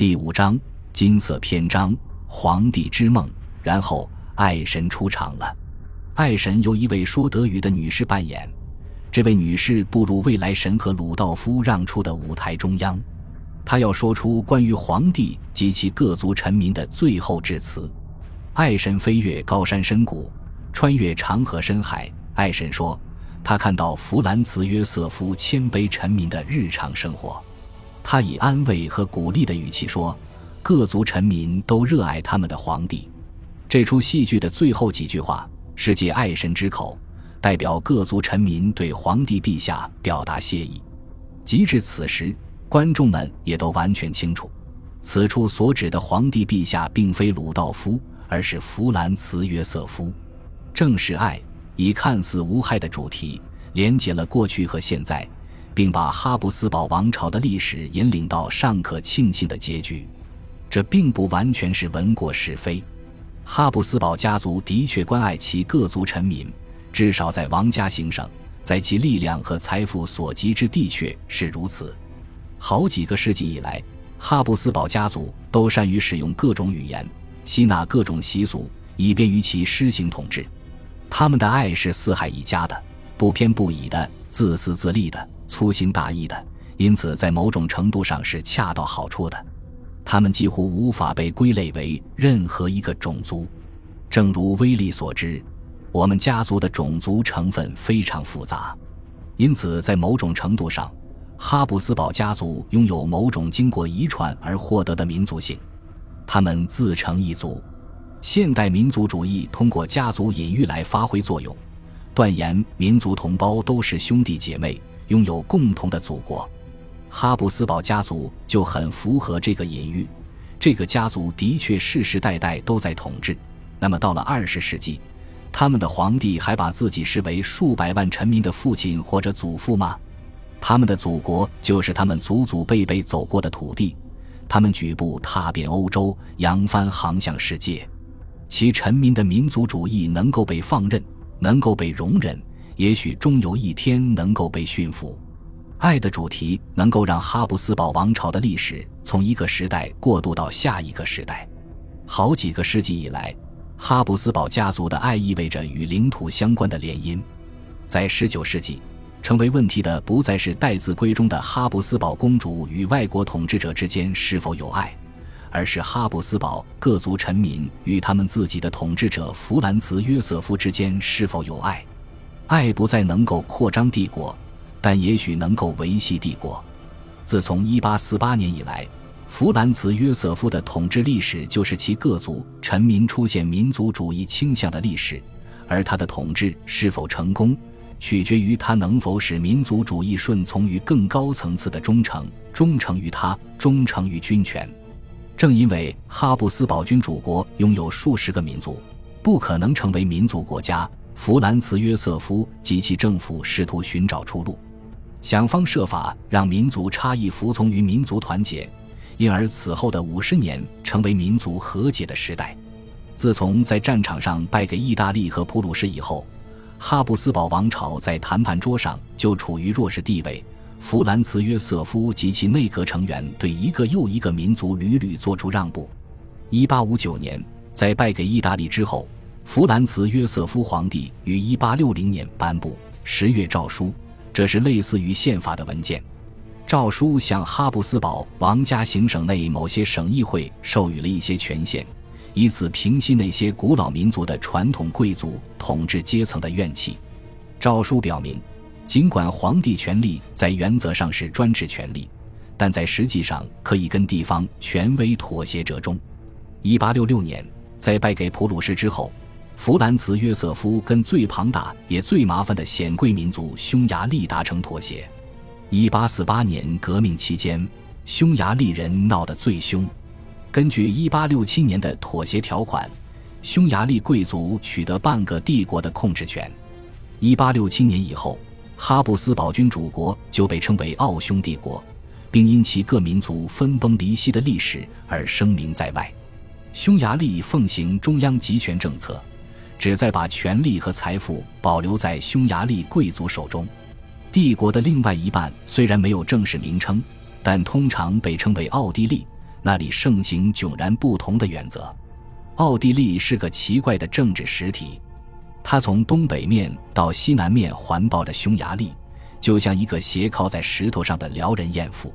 第五章金色篇章：皇帝之梦。然后爱神出场了，爱神由一位说德语的女士扮演。这位女士步入未来神和鲁道夫让出的舞台中央，她要说出关于皇帝及其各族臣民的最后致辞。爱神飞越高山深谷，穿越长河深海。爱神说：“他看到弗兰茨·约瑟夫谦卑臣民的日常生活。他以安慰和鼓励的语气说：‘各族臣民都热爱他们的皇帝。’这出戏剧的最后几句话是借爱神之口。”代表各族臣民对皇帝陛下表达谢意。及至此时，观众们也都完全清楚，此处所指的皇帝陛下并非鲁道夫，而是弗兰茨·约瑟夫。正是爱以看似无害的主题，连接了过去和现在，并把哈布斯堡王朝的历史引领到尚可庆幸的结局。这并不完全是闻过是非。哈布斯堡家族的确关爱其各族臣民。至少在王家行省，在其力量和财富所及之地，却是如此。好几个世纪以来，哈布斯堡家族都善于使用各种语言，吸纳各种习俗，以便于其施行统治。他们的爱是四海一家的，不偏不倚的，自私自利的，粗心大意的，因此在某种程度上是恰到好处的。他们几乎无法被归类为任何一个种族，正如威利所知。我们家族的种族成分非常复杂，因此在某种程度上，哈布斯堡家族拥有某种经过遗传而获得的民族性。他们自成一族。现代民族主义通过家族隐喻来发挥作用，断言民族同胞都是兄弟姐妹，拥有共同的祖国。哈布斯堡家族就很符合这个隐喻。这个家族的确世世代代都在统治。那么到了二十世纪。他们的皇帝还把自己视为数百万臣民的父亲或者祖父吗？他们的祖国就是他们祖祖辈辈走过的土地，他们举步踏遍欧洲，扬帆航向世界。其臣民的民族主义能够被放任，能够被容忍，也许终有一天能够被驯服。爱的主题能够让哈布斯堡王朝的历史从一个时代过渡到下一个时代。好几个世纪以来。哈布斯堡家族的爱意味着与领土相关的联姻。在19世纪，成为问题的不再是待字闺中的哈布斯堡公主与外国统治者之间是否有爱，而是哈布斯堡各族臣民与他们自己的统治者弗兰茨·约瑟夫之间是否有爱。爱不再能够扩张帝国，但也许能够维系帝国。自从1848年以来。弗兰茨·约瑟夫的统治历史就是其各族臣民出现民族主义倾向的历史，而他的统治是否成功，取决于他能否使民族主义顺从于更高层次的忠诚，忠诚于他，忠诚于军权。正因为哈布斯堡君主国拥有数十个民族，不可能成为民族国家，弗兰茨·约瑟夫及其政府试图寻找出路，想方设法让民族差异服从于民族团结。因而，此后的五十年成为民族和解的时代。自从在战场上败给意大利和普鲁士以后，哈布斯堡王朝在谈判桌上就处于弱势地位。弗兰茨·约瑟夫及其内阁成员对一个又一个民族屡屡做出让步。1859年，在败给意大利之后，弗兰茨·约瑟夫皇帝于1860年颁布十月诏书，这是类似于宪法的文件。诏书向哈布斯堡王家行省内某些省议会授予了一些权限，以此平息那些古老民族的传统贵族统治阶层的怨气。诏书表明，尽管皇帝权力在原则上是专制权力，但在实际上可以跟地方权威妥协折中。1866年，在败给普鲁士之后，弗兰茨·约瑟夫跟最庞大也最麻烦的显贵民族匈牙利达成妥协。一八四八年革命期间，匈牙利人闹得最凶。根据一八六七年的妥协条款，匈牙利贵族取得半个帝国的控制权。一八六七年以后，哈布斯堡君主国就被称为奥匈帝国，并因其各民族分崩离析的历史而声名在外。匈牙利奉行中央集权政策，旨在把权力和财富保留在匈牙利贵族手中。帝国的另外一半虽然没有正式名称，但通常被称为奥地利。那里盛行迥然不同的原则。奥地利是个奇怪的政治实体，它从东北面到西南面环抱着匈牙利，就像一个斜靠在石头上的辽人艳妇。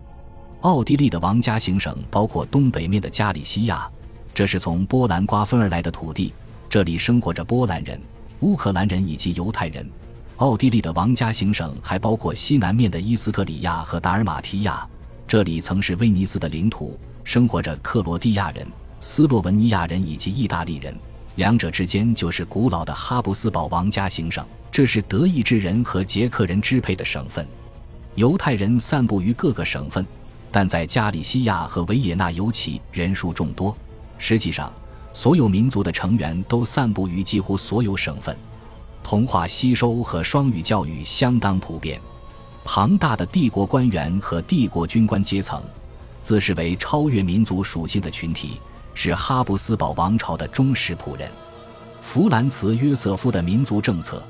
奥地利的王家行省包括东北面的加里西亚，这是从波兰瓜分而来的土地，这里生活着波兰人、乌克兰人以及犹太人。奥地利的王家行省还包括西南面的伊斯特里亚和达尔马提亚，这里曾是威尼斯的领土，生活着克罗地亚人。斯洛文尼亚人以及意大利人，两者之间就是古老的哈布斯堡王家行省，这是德意志人和捷克人支配的省份。犹太人散布于各个省份，但在加利西亚和维也纳尤其人数众多。实际上，所有民族的成员都散布于几乎所有省份。同化吸收和双语教育相当普遍。庞大的帝国官员和帝国军官阶层，自视为超越民族属性的群体。是哈布斯堡王朝的忠实仆人，弗兰茨·约瑟夫的民族政策，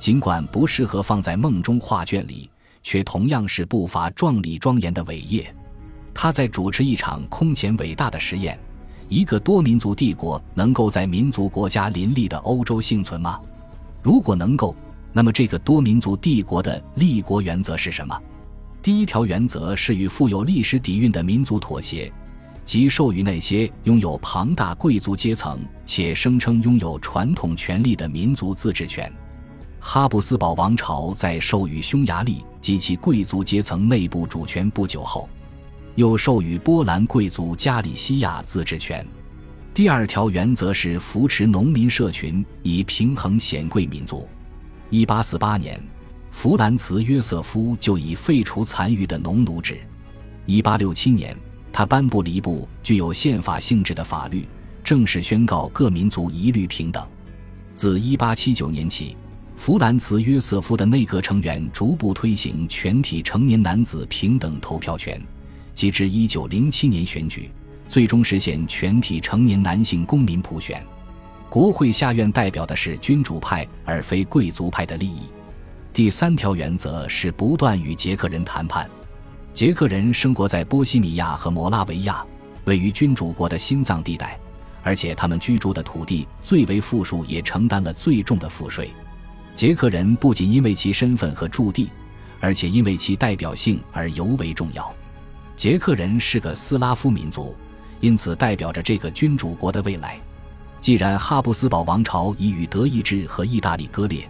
尽管不适合放在梦中画卷里，却同样是不乏壮丽庄严的伟业。他在主持一场空前伟大的实验：一个多民族帝国能够在民族国家林立的欧洲幸存吗？如果能够，那么这个多民族帝国的立国原则是什么？第一条原则是与富有历史底蕴的民族妥协。即授予那些拥有庞大贵族阶层且声称拥有传统权利的民族自治权。哈布斯堡王朝在授予匈牙利及其贵族阶层内部主权不久后，又授予波兰贵族加里西亚自治权。第二条原则是扶持农民社群，以平衡显贵民族。1848年，弗兰茨·约瑟夫就已废除残余的农奴制。1867年。他颁布了一部具有宪法性质的法律，正式宣告各民族一律平等。自1879年起，弗兰茨·约瑟夫的内阁成员逐步推行全体成年男子平等投票权，及至1907年选举，最终实现全体成年男性公民普选。国会下院代表的是君主派而非贵族派的利益。第三条原则是不断与捷克人谈判。捷克人生活在波西米亚和摩拉维亚，位于君主国的心脏地带，而且他们居住的土地最为富庶，也承担了最重的赋税。捷克人不仅因为其身份和驻地，而且因为其代表性而尤为重要。捷克人是个斯拉夫民族，因此代表着这个君主国的未来。既然哈布斯堡王朝已与德意志和意大利割裂，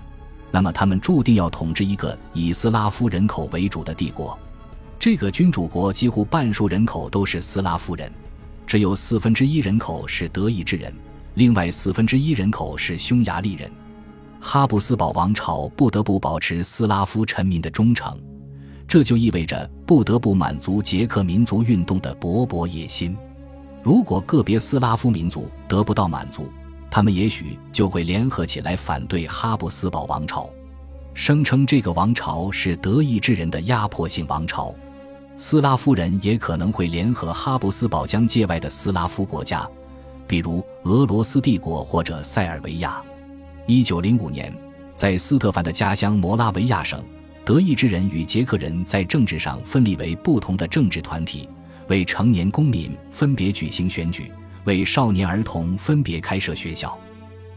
那么他们注定要统治一个以斯拉夫人口为主的帝国。这个君主国几乎半数人口都是斯拉夫人，只有四分之一人口是德意志人，另外四分之一人口是匈牙利人。哈布斯堡王朝不得不保持斯拉夫臣民的忠诚，这就意味着不得不满足捷克民族运动的勃勃野心。如果个别斯拉夫民族得不到满足，他们也许就会联合起来反对哈布斯堡王朝，声称这个王朝是德意志人的压迫性王朝。斯拉夫人也可能会联合哈布斯堡疆界外的斯拉夫国家，比如俄罗斯帝国或者塞尔维亚。一九零五年，在斯特凡的家乡摩拉维亚省，德意志人与捷克人在政治上分立为不同的政治团体，为成年公民分别举行选举，为少年儿童分别开设学校。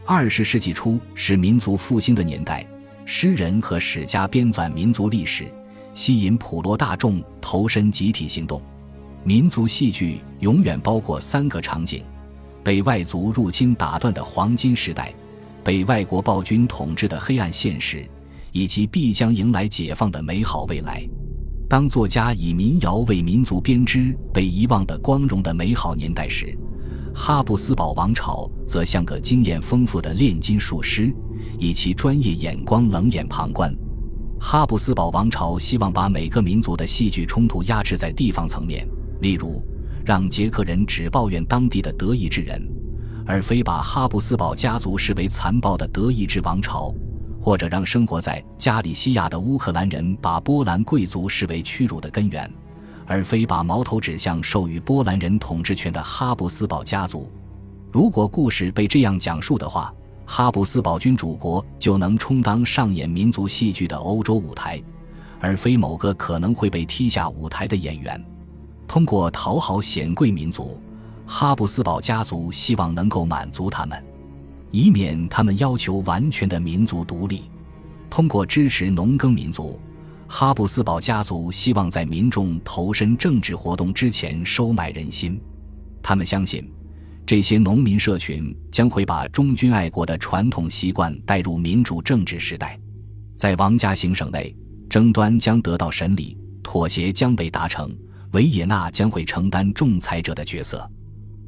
二十世纪初是民族复兴的年代，诗人和史家编纂民族历史。吸引普罗大众投身集体行动，民族戏剧永远包括三个场景：被外族入侵打断的黄金时代，被外国暴君统治的黑暗现实，以及必将迎来解放的美好未来。当作家以民谣为民族编织被遗忘的光荣的美好年代时，哈布斯堡王朝则像个经验丰富的炼金术师，以其专业眼光冷眼旁观。哈布斯堡王朝希望把每个民族的戏剧冲突压制在地方层面，例如，让捷克人只抱怨当地的德意志人，而非把哈布斯堡家族视为残暴的德意志王朝；或者让生活在加里西亚的乌克兰人把波兰贵族视为屈辱的根源，而非把矛头指向授予波兰人统治权的哈布斯堡家族。如果故事被这样讲述的话。哈布斯堡君主国就能充当上演民族戏剧的欧洲舞台，而非某个可能会被踢下舞台的演员。通过讨好显贵民族，哈布斯堡家族希望能够满足他们，以免他们要求完全的民族独立。通过支持农耕民族，哈布斯堡家族希望在民众投身政治活动之前收买人心。他们相信，这些农民社群将会把忠君爱国的传统习惯带入民主政治时代。在王家行省内，争端将得到审理，妥协将被达成，维也纳将会承担仲裁者的角色。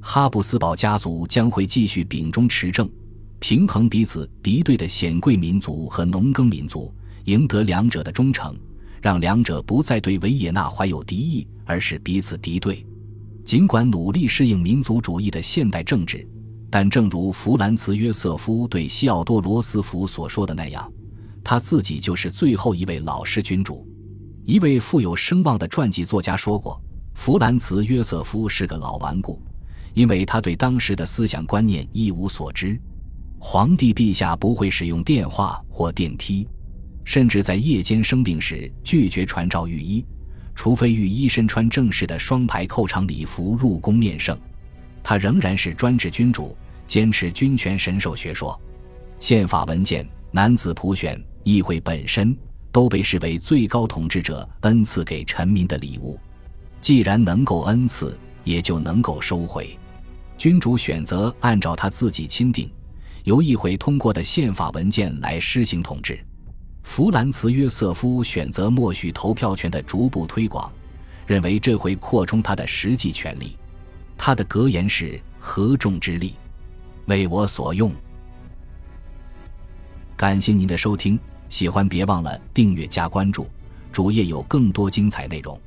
哈布斯堡家族将会继续秉忠持正。平衡彼此敌对的显贵民族和农耕民族，赢得两者的忠诚，让两者不再对维也纳怀有敌意，而是彼此敌对。尽管努力适应民族主义的现代政治，但正如弗兰茨·约瑟夫对西奥多·罗斯福所说的那样，他自己就是最后一位老式君主。一位富有声望的传记作家说过：“弗兰茨·约瑟夫是个老顽固，因为他对当时的思想观念一无所知。”皇帝陛下不会使用电话或电梯，甚至在夜间生病时拒绝传召御医，除非御医身穿正式的双排扣长礼服入宫面圣。他仍然是专制君主，坚持君权神授学说。宪法文件、男子普选、议会本身都被视为最高统治者恩赐给臣民的礼物。既然能够恩赐，也就能够收回。君主选择按照他自己钦定。由议会通过的宪法文件来施行统治。弗兰茨·约瑟夫选择默许投票权的逐步推广，认为这会扩充他的实际权利。他的格言是“合众之力，为我所用”。感谢您的收听，喜欢别忘了订阅加关注，主页有更多精彩内容。